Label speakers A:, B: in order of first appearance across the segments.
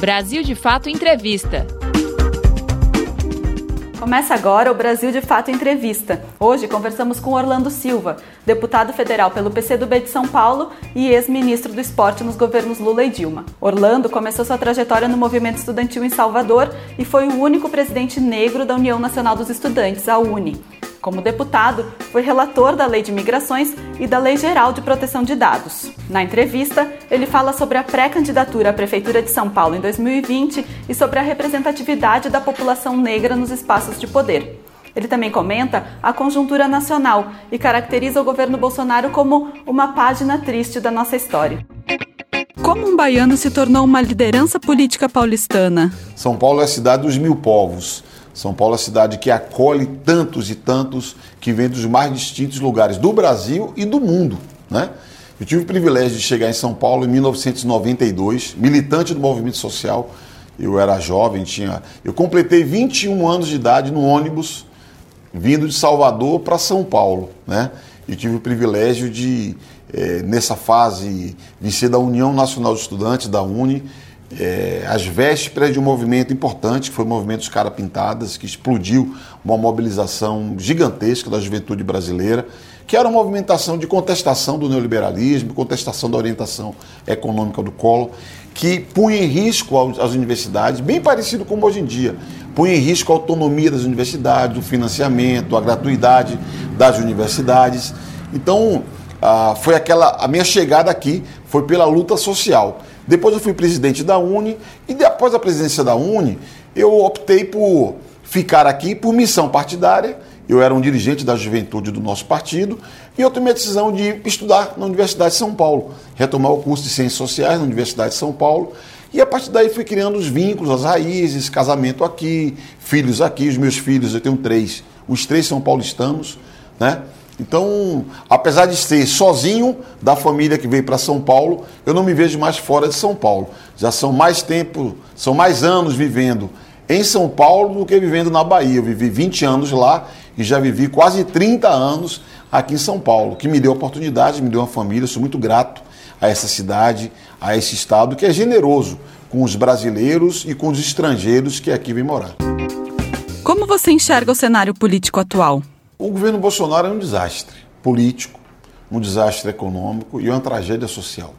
A: Brasil de Fato Entrevista.
B: Começa agora o Brasil de Fato Entrevista. Hoje conversamos com Orlando Silva, deputado federal pelo PCdoB de São Paulo e ex-ministro do esporte nos governos Lula e Dilma. Orlando começou sua trajetória no movimento estudantil em Salvador e foi o único presidente negro da União Nacional dos Estudantes, a UNE. Como deputado, foi relator da Lei de Migrações e da Lei Geral de Proteção de Dados. Na entrevista, ele fala sobre a pré-candidatura à Prefeitura de São Paulo em 2020 e sobre a representatividade da população negra nos espaços de poder. Ele também comenta a conjuntura nacional e caracteriza o governo Bolsonaro como uma página triste da nossa história. Como um baiano se tornou uma liderança política paulistana?
C: São Paulo é a cidade dos mil povos. São Paulo é a cidade que acolhe tantos e tantos que vêm dos mais distintos lugares do Brasil e do mundo. Né? Eu tive o privilégio de chegar em São Paulo em 1992, militante do movimento social. Eu era jovem, tinha. Eu completei 21 anos de idade no ônibus vindo de Salvador para São Paulo. Né? E tive o privilégio de, é, nessa fase, de ser da União Nacional de Estudantes, da UNE, é, às vésperas de um movimento importante, que foi o movimento dos Cara Pintadas, que explodiu uma mobilização gigantesca da juventude brasileira, que era uma movimentação de contestação do neoliberalismo, contestação da orientação econômica do Collor, que punha em risco as universidades, bem parecido como hoje em dia, punha em risco a autonomia das universidades, o financiamento, a gratuidade das universidades. Então, ah, foi aquela a minha chegada aqui foi pela luta social. Depois eu fui presidente da Uni e depois da presidência da Uni, eu optei por ficar aqui por missão partidária. Eu era um dirigente da juventude do nosso partido e eu tomei a decisão de estudar na Universidade de São Paulo, retomar o curso de Ciências Sociais na Universidade de São Paulo. E a partir daí fui criando os vínculos, as raízes, casamento aqui, filhos aqui, os meus filhos, eu tenho três. Os três são paulistanos, né? Então, apesar de ser sozinho da família que veio para São Paulo, eu não me vejo mais fora de São Paulo. Já são mais tempo, são mais anos vivendo em São Paulo do que vivendo na Bahia. Eu vivi 20 anos lá e já vivi quase 30 anos aqui em São Paulo, que me deu oportunidade, me deu uma família. Eu sou muito grato a essa cidade, a esse estado que é generoso com os brasileiros e com os estrangeiros que aqui vêm morar.
B: Como você enxerga o cenário político atual?
C: O governo Bolsonaro é um desastre político, um desastre econômico e uma tragédia social.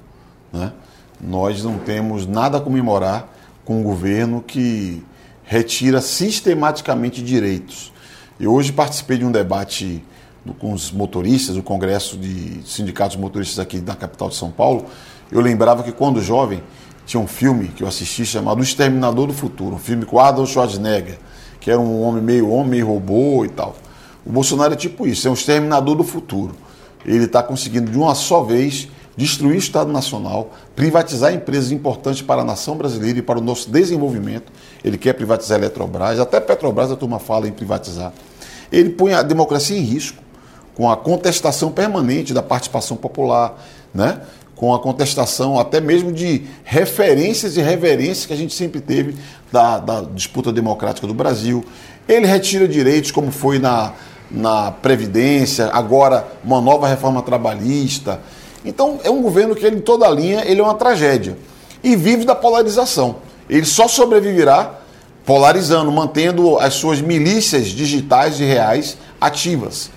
C: Né? Nós não temos nada a comemorar com um governo que retira sistematicamente direitos. Eu hoje participei de um debate com os motoristas, do Congresso de Sindicatos Motoristas aqui da capital de São Paulo. Eu lembrava que quando jovem tinha um filme que eu assisti chamado O Exterminador do Futuro, um filme com Adolf Schwarzenegger, que era um homem meio homem, meio robô e tal. O Bolsonaro é tipo isso, é um exterminador do futuro. Ele está conseguindo de uma só vez destruir o Estado Nacional, privatizar empresas importantes para a nação brasileira e para o nosso desenvolvimento. Ele quer privatizar a Eletrobras, até Petrobras a turma fala em privatizar. Ele põe a democracia em risco com a contestação permanente da participação popular, né? com a contestação até mesmo de referências e reverências que a gente sempre teve da, da disputa democrática do Brasil. Ele retira direitos, como foi na, na Previdência, agora uma nova reforma trabalhista. Então é um governo que ele, em toda a linha ele é uma tragédia. E vive da polarização. Ele só sobreviverá polarizando, mantendo as suas milícias digitais e reais ativas.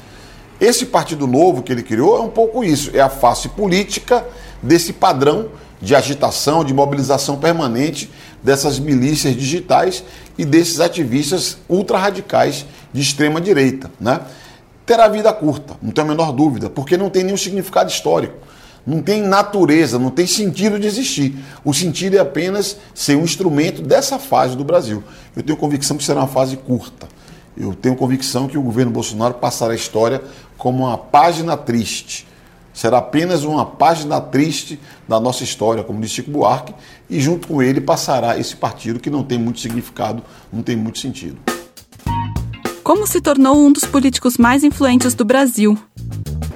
C: Esse Partido Novo que ele criou é um pouco isso, é a face política desse padrão de agitação, de mobilização permanente dessas milícias digitais e desses ativistas ultra-radicais de extrema direita. Né? Terá vida curta, não tenho a menor dúvida, porque não tem nenhum significado histórico. Não tem natureza, não tem sentido de existir. O sentido é apenas ser um instrumento dessa fase do Brasil. Eu tenho convicção que será uma fase curta. Eu tenho convicção que o governo Bolsonaro passará a história como uma página triste. Será apenas uma página triste da nossa história, como disse Chico Buarque, e junto com ele passará esse partido que não tem muito significado, não tem muito sentido.
B: Como se tornou um dos políticos mais influentes do Brasil?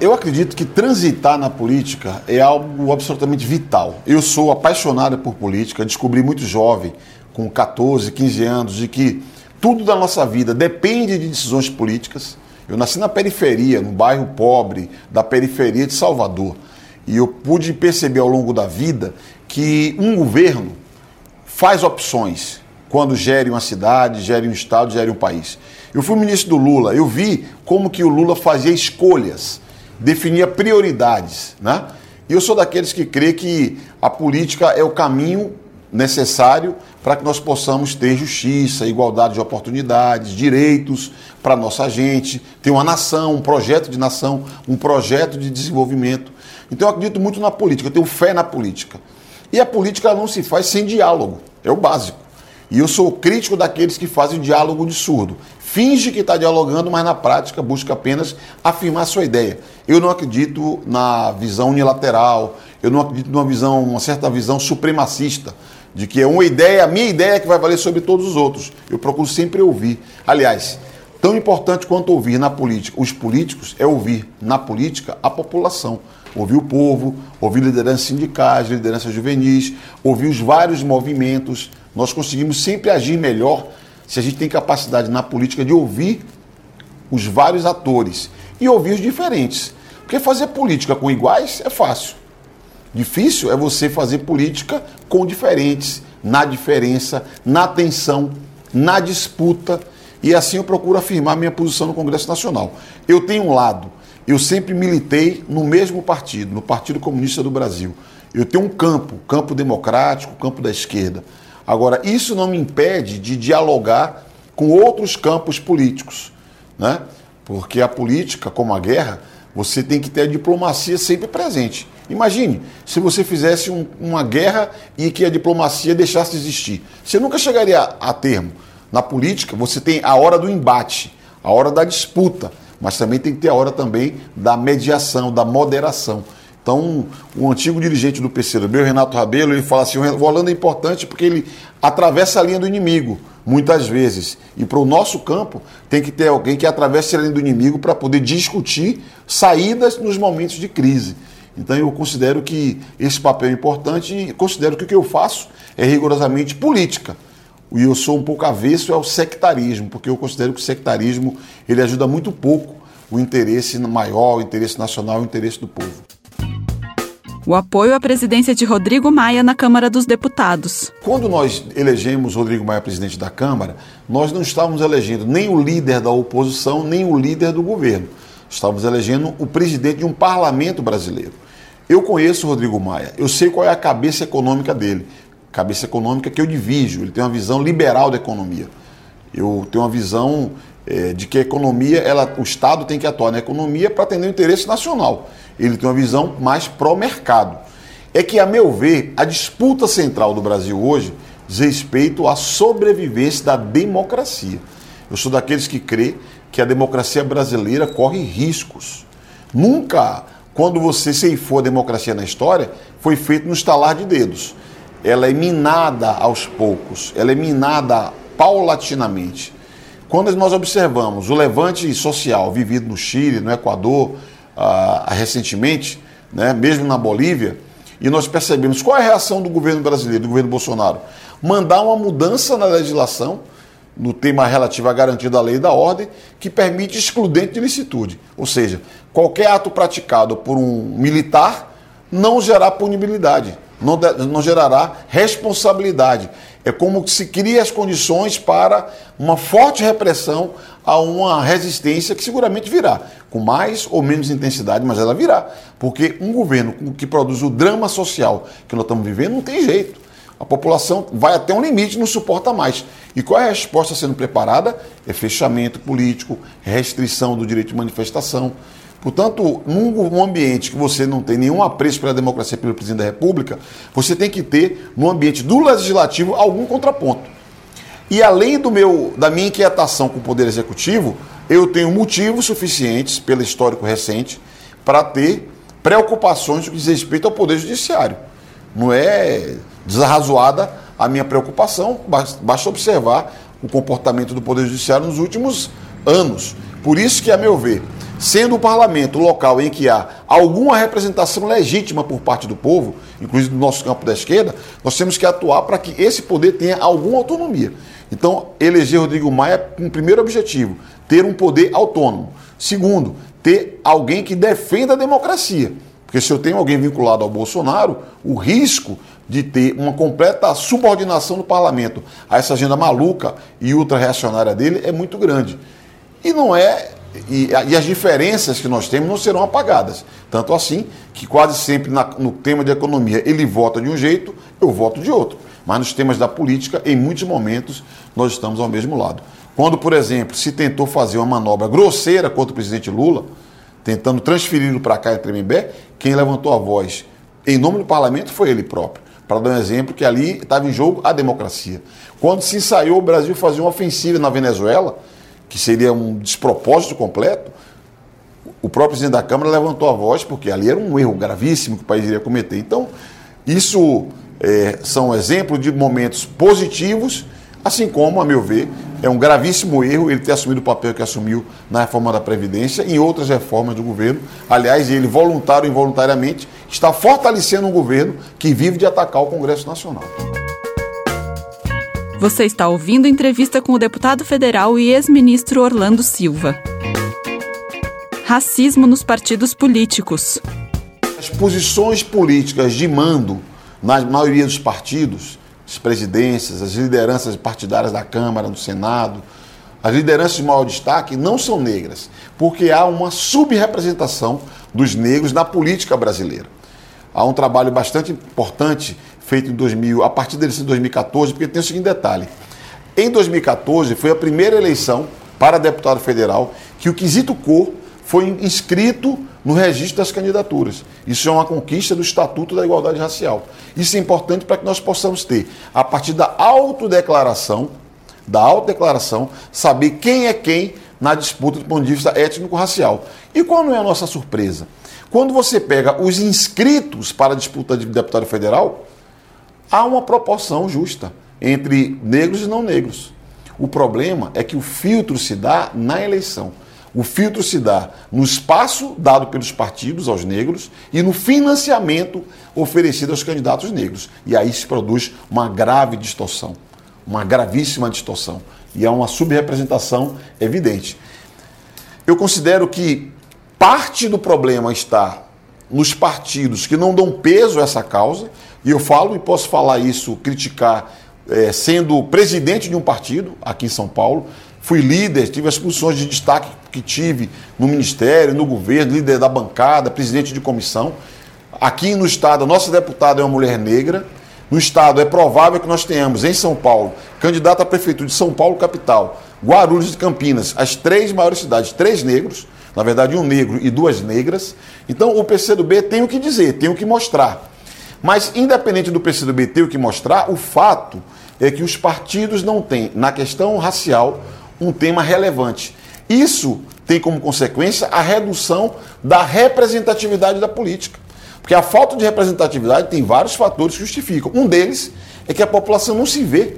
C: Eu acredito que transitar na política é algo absolutamente vital. Eu sou apaixonado por política, descobri muito jovem, com 14, 15 anos, de que tudo da nossa vida depende de decisões políticas. Eu nasci na periferia, no bairro pobre da periferia de Salvador. E eu pude perceber ao longo da vida que um governo faz opções quando gere uma cidade, gere um estado, gere um país. Eu fui ministro do Lula, eu vi como que o Lula fazia escolhas, definia prioridades, né? E eu sou daqueles que crê que a política é o caminho necessário para que nós possamos ter justiça, igualdade de oportunidades, direitos para nossa gente, ter uma nação, um projeto de nação, um projeto de desenvolvimento. Então eu acredito muito na política, eu tenho fé na política. E a política não se faz sem diálogo, é o básico. E eu sou crítico daqueles que fazem diálogo de surdo. Finge que está dialogando, mas na prática busca apenas afirmar sua ideia. Eu não acredito na visão unilateral, eu não acredito numa visão, uma certa visão supremacista, de que é uma ideia, a minha ideia que vai valer sobre todos os outros. Eu procuro sempre ouvir. Aliás, tão importante quanto ouvir na política os políticos é ouvir na política a população. Ouvir o povo, ouvir lideranças sindicais, lideranças juvenis, ouvir os vários movimentos, nós conseguimos sempre agir melhor se a gente tem capacidade na política de ouvir os vários atores e ouvir os diferentes. Porque fazer política com iguais é fácil. Difícil é você fazer política com diferentes, na diferença, na tensão, na disputa. E assim eu procuro afirmar minha posição no Congresso Nacional. Eu tenho um lado, eu sempre militei no mesmo partido, no Partido Comunista do Brasil. Eu tenho um campo, campo democrático, campo da esquerda. Agora, isso não me impede de dialogar com outros campos políticos, né? Porque a política, como a guerra, você tem que ter a diplomacia sempre presente. Imagine se você fizesse um, uma guerra e que a diplomacia deixasse de existir. Você nunca chegaria a, a termo. Na política, você tem a hora do embate, a hora da disputa, mas também tem que ter a hora também da mediação, da moderação. Então, o antigo dirigente do PCdoB, o Renato Rabelo, ele fala assim: o Holanda é importante porque ele atravessa a linha do inimigo, muitas vezes. E para o nosso campo, tem que ter alguém que atravesse a linha do inimigo para poder discutir saídas nos momentos de crise. Então, eu considero que esse papel é importante e considero que o que eu faço é rigorosamente política. E eu sou um pouco avesso ao sectarismo, porque eu considero que o sectarismo ele ajuda muito pouco o interesse maior, o interesse nacional, o interesse do povo
B: o apoio à presidência de Rodrigo Maia na Câmara dos Deputados.
C: Quando nós elegemos Rodrigo Maia presidente da Câmara, nós não estávamos elegendo nem o líder da oposição, nem o líder do governo. Estávamos elegendo o presidente de um parlamento brasileiro. Eu conheço o Rodrigo Maia, eu sei qual é a cabeça econômica dele. Cabeça econômica que eu divido, ele tem uma visão liberal da economia. Eu tenho uma visão é, de que a economia, ela, o Estado tem que atuar na economia para atender o interesse nacional ele tem uma visão mais pró-mercado. É que, a meu ver, a disputa central do Brasil hoje diz respeito à sobrevivência da democracia. Eu sou daqueles que crê que a democracia brasileira corre riscos. Nunca, quando você ceifou a democracia na história, foi feito no estalar de dedos. Ela é minada aos poucos, ela é minada paulatinamente. Quando nós observamos o levante social vivido no Chile, no Equador, ah, recentemente, né, mesmo na Bolívia, e nós percebemos qual é a reação do governo brasileiro, do governo Bolsonaro. Mandar uma mudança na legislação, no tema relativo à garantia da lei e da ordem, que permite excludente de licitude. Ou seja, qualquer ato praticado por um militar não gerará punibilidade, não, não gerará responsabilidade. É como se cria as condições para uma forte repressão a uma resistência que seguramente virá, com mais ou menos intensidade, mas ela virá. Porque um governo que produz o drama social que nós estamos vivendo não tem jeito. A população vai até um limite, não suporta mais. E qual é a resposta sendo preparada? É fechamento político, restrição do direito de manifestação. Portanto, num ambiente que você não tem nenhum apreço pela democracia pelo presidente da República, você tem que ter, no ambiente do legislativo, algum contraponto. E além do meu, da minha inquietação com o Poder Executivo, eu tenho motivos suficientes, pelo histórico recente, para ter preocupações no que diz respeito ao Poder Judiciário. Não é desarrazoada a minha preocupação, basta observar o comportamento do Poder Judiciário nos últimos anos. Por isso que, a meu ver, sendo o parlamento o local em que há alguma representação legítima por parte do povo, inclusive do nosso campo da esquerda, nós temos que atuar para que esse poder tenha alguma autonomia. Então, eleger Rodrigo Maia com o primeiro objetivo, ter um poder autônomo. Segundo, ter alguém que defenda a democracia. Porque se eu tenho alguém vinculado ao Bolsonaro, o risco de ter uma completa subordinação do parlamento a essa agenda maluca e ultra-reacionária dele é muito grande. E não é. E, e, as diferenças que nós temos não serão apagadas. Tanto assim que quase sempre na, no tema de economia ele vota de um jeito, eu voto de outro. Mas nos temas da política, em muitos momentos, nós estamos ao mesmo lado. Quando, por exemplo, se tentou fazer uma manobra grosseira contra o presidente Lula, tentando transferi-lo para cá em Tremembé, quem levantou a voz em nome do parlamento foi ele próprio. Para dar um exemplo, que ali estava em jogo a democracia. Quando se ensaiou o Brasil fazer uma ofensiva na Venezuela, que seria um despropósito completo, o próprio presidente da Câmara levantou a voz, porque ali era um erro gravíssimo que o país iria cometer. Então, isso é, são exemplos de momentos positivos, assim como, a meu ver, é um gravíssimo erro ele ter assumido o papel que assumiu na reforma da Previdência e em outras reformas do governo. Aliás, ele, voluntário ou involuntariamente, está fortalecendo um governo que vive de atacar o Congresso Nacional.
B: Você está ouvindo entrevista com o deputado federal e ex-ministro Orlando Silva. Racismo nos partidos políticos.
C: As posições políticas de mando na maioria dos partidos, as presidências, as lideranças partidárias da Câmara, do Senado, as lideranças de maior destaque não são negras, porque há uma subrepresentação dos negros na política brasileira. Há um trabalho bastante importante feito em 2000, a partir desse 2014, porque tem o seguinte detalhe. Em 2014 foi a primeira eleição para deputado federal que o quesito cor foi inscrito no registro das candidaturas. Isso é uma conquista do Estatuto da Igualdade Racial. Isso é importante para que nós possamos ter, a partir da autodeclaração, da autodeclaração, saber quem é quem na disputa do ponto de vista étnico-racial. E qual não é a nossa surpresa? Quando você pega os inscritos para a disputa de deputado federal, há uma proporção justa entre negros e não negros. O problema é que o filtro se dá na eleição. O filtro se dá no espaço dado pelos partidos aos negros e no financiamento oferecido aos candidatos negros. E aí se produz uma grave distorção, uma gravíssima distorção. E é uma subrepresentação evidente. Eu considero que parte do problema está nos partidos que não dão peso a essa causa, e eu falo e posso falar isso, criticar, é, sendo presidente de um partido aqui em São Paulo, fui líder, tive as funções de destaque que tive no ministério, no governo, líder da bancada, presidente de comissão. Aqui no estado, a nossa deputada é uma mulher negra. No estado, é provável que nós tenhamos em São Paulo, candidato à prefeitura de São Paulo, capital, Guarulhos e Campinas, as três maiores cidades, três negros, na verdade, um negro e duas negras. Então, o PCdoB tem o que dizer, tem o que mostrar. Mas, independente do PCdoB ter o que mostrar, o fato é que os partidos não têm, na questão racial, um tema relevante. Isso tem como consequência a redução da representatividade da política. Porque a falta de representatividade tem vários fatores que justificam. Um deles é que a população não se vê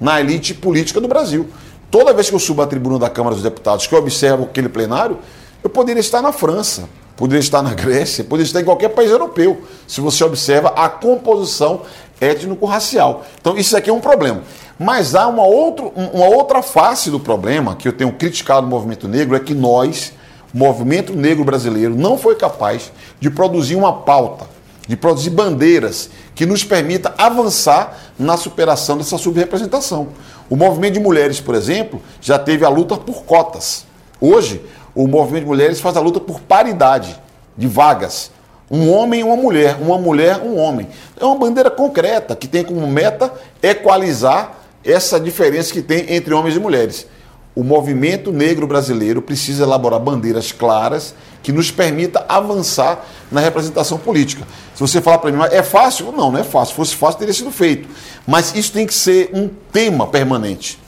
C: na elite política do Brasil. Toda vez que eu subo à tribuna da Câmara dos Deputados, que eu observo aquele plenário, eu poderia estar na França, poderia estar na Grécia, poderia estar em qualquer país europeu, se você observa a composição étnico-racial. Então, isso aqui é um problema. Mas há uma, outro, uma outra face do problema que eu tenho criticado no movimento negro, é que nós, o movimento negro brasileiro, não foi capaz de produzir uma pauta, de produzir bandeiras que nos permita avançar na superação dessa subrepresentação. O movimento de mulheres, por exemplo, já teve a luta por cotas. Hoje, o movimento de mulheres faz a luta por paridade de vagas. Um homem e uma mulher, uma mulher, um homem. É uma bandeira concreta que tem como meta equalizar essa diferença que tem entre homens e mulheres. O movimento negro brasileiro precisa elaborar bandeiras claras que nos permita avançar na representação política. Se você falar para mim, é fácil? Não, não é fácil. Se fosse fácil, teria sido feito. Mas isso tem que ser um tema permanente.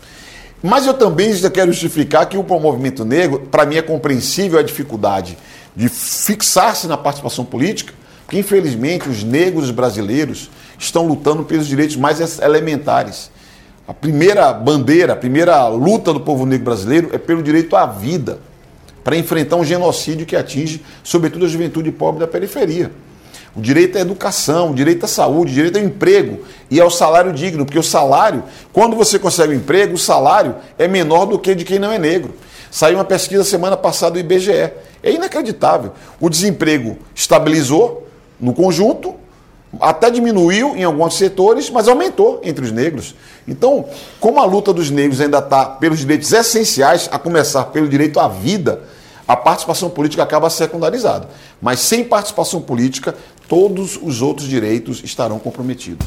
C: Mas eu também já quero justificar que o movimento negro, para mim, é compreensível a dificuldade de fixar-se na participação política, porque infelizmente os negros brasileiros estão lutando pelos direitos mais elementares. A primeira bandeira, a primeira luta do povo negro brasileiro é pelo direito à vida, para enfrentar um genocídio que atinge, sobretudo, a juventude pobre da periferia. O direito à educação, o direito à saúde, o direito ao emprego e ao salário digno, porque o salário, quando você consegue um emprego, o salário é menor do que de quem não é negro. Saiu uma pesquisa semana passada do IBGE. É inacreditável. O desemprego estabilizou no conjunto Até diminuiu em alguns setores, mas aumentou entre os negros. Então, como a luta dos negros ainda está pelos direitos essenciais, a começar pelo direito à vida, a participação política acaba secundarizada. Mas sem participação política, todos os outros direitos estarão comprometidos.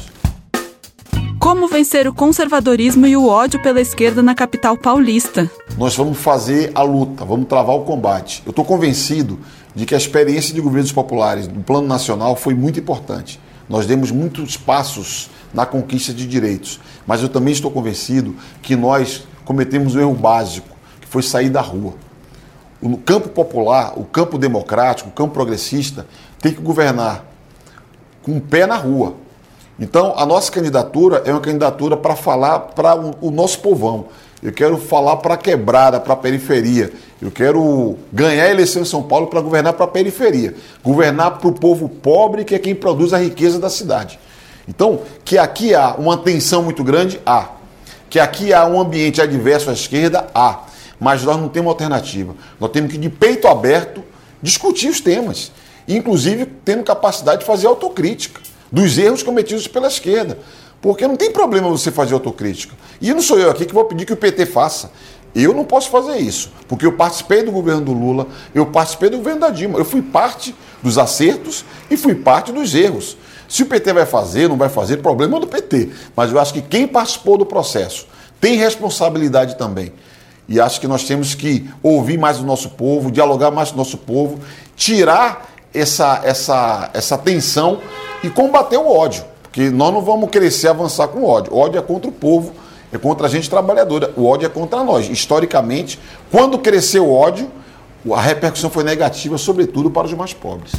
B: Como vencer o conservadorismo e o ódio pela esquerda na capital paulista?
C: Nós vamos fazer a luta, vamos travar o combate. Eu estou convencido de que a experiência de governos populares no plano nacional foi muito importante. Nós demos muitos passos na conquista de direitos, mas eu também estou convencido que nós cometemos um erro básico, que foi sair da rua. O campo popular, o campo democrático, o campo progressista tem que governar com o pé na rua então, a nossa candidatura é uma candidatura para falar para o, nosso povão. Eu quero falar para a quebrada, para a periferia. Eu quero ganhar a eleição em São Paulo para governar para a periferia. Governar para o povo pobre, que é quem produz a riqueza da cidade. Então, que aqui há uma tensão muito grande, há. Que aqui há um ambiente adverso à esquerda, há. Mas nós não temos alternativa. Nós temos que, de peito aberto, discutir os temas. Inclusive, tendo capacidade de fazer autocrítica dos erros cometidos pela esquerda. Porque não tem problema você fazer autocrítica. E não sou eu aqui que vou pedir que o PT faça. Eu não posso fazer isso, porque eu participei do governo do Lula, eu participei do governo da Dilma, eu fui parte dos acertos e fui parte dos erros. Se o PT vai fazer, não vai fazer, problema do PT. Mas eu acho que quem participou do processo tem responsabilidade também. E acho que nós temos que ouvir mais o nosso povo, dialogar mais com o nosso povo, tirar essa, essa, essa tensão e combater o ódio. Porque nós não vamos crescer avançar com ódio. Ódio é contra o povo, é contra a gente trabalhadora. O ódio é contra nós. Historicamente, quando cresceu o ódio, a repercussão foi negativa, sobretudo para os mais pobres.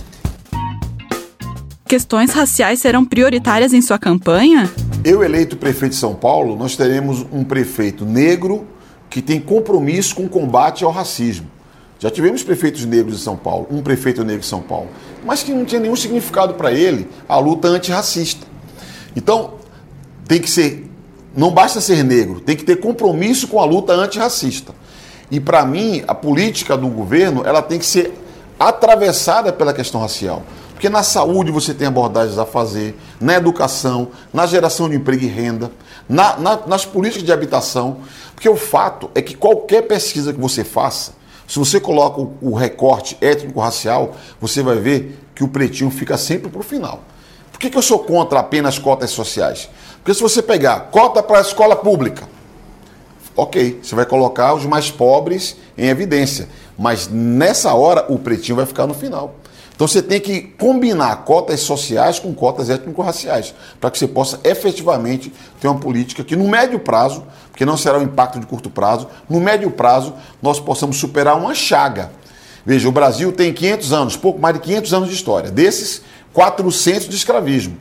B: Questões raciais serão prioritárias em sua campanha?
C: Eu, eleito prefeito de São Paulo, nós teremos um prefeito negro que tem compromisso com o combate ao racismo. Já tivemos prefeitos negros em São Paulo, um prefeito negro em São Paulo, mas que não tinha nenhum significado para ele a luta antirracista. Então, tem que ser, não basta ser negro, tem que ter compromisso com a luta antirracista. E para mim, a política do governo, ela tem que ser atravessada pela questão racial. Porque na saúde você tem abordagens a fazer, na educação, na geração de emprego e renda, na, na, nas políticas de habitação. Porque o fato é que qualquer pesquisa que você faça, se você coloca o, recorte étnico-racial, você vai ver que o pretinho fica sempre para o final. Por que, que eu sou contra apenas cotas sociais? Porque se você pegar cota para a escola pública, ok, você vai colocar os mais pobres em evidência. Mas nessa hora o pretinho vai ficar no final. Então você tem que combinar cotas sociais com cotas étnico-raciais, para que você possa efetivamente ter uma política que no médio prazo, porque não será um impacto de curto prazo, no médio prazo nós possamos superar uma chaga. Veja, o Brasil tem 500 anos, pouco mais de 500 anos de história. Desses, 400 de escravismo.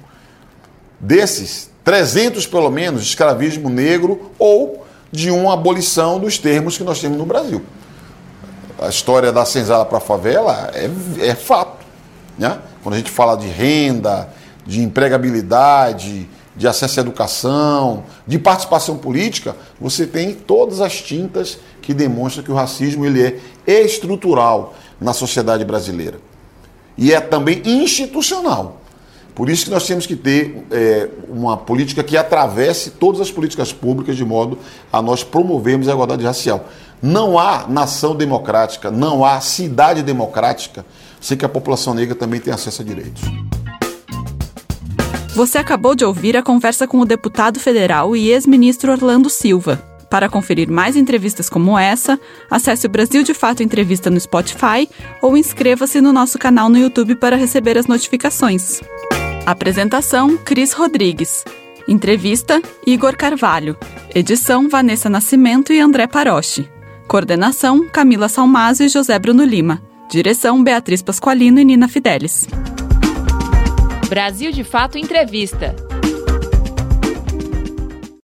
C: Desses, 300 pelo menos de escravismo negro ou de uma abolição dos termos que nós temos no Brasil. A história da senzala para a favela é, é fato. Né? Quando a gente fala de renda, de empregabilidade, de acesso à educação, de participação política, você tem todas as tintas que demonstram que o racismo ele é estrutural na sociedade brasileira. E é também institucional. Por isso que nós temos que ter é, uma política que atravesse todas as políticas públicas de modo a nós promovermos a igualdade racial. Não há nação democrática, não há cidade democrática sem que a população negra também tenha acesso a direitos.
B: Você acabou de ouvir a conversa com o deputado federal e ex-ministro Orlando Silva. Para conferir mais entrevistas como essa, acesse o Brasil de Fato Entrevista no Spotify ou inscreva-se no nosso canal no YouTube para receber as notificações. Apresentação: Cris Rodrigues. Entrevista: Igor Carvalho. Edição: Vanessa Nascimento e André Paroche. Coordenação: Camila Salmazo e José Bruno Lima. Direção: Beatriz Pasqualino e Nina Fidelis.
A: Brasil de Fato Entrevista.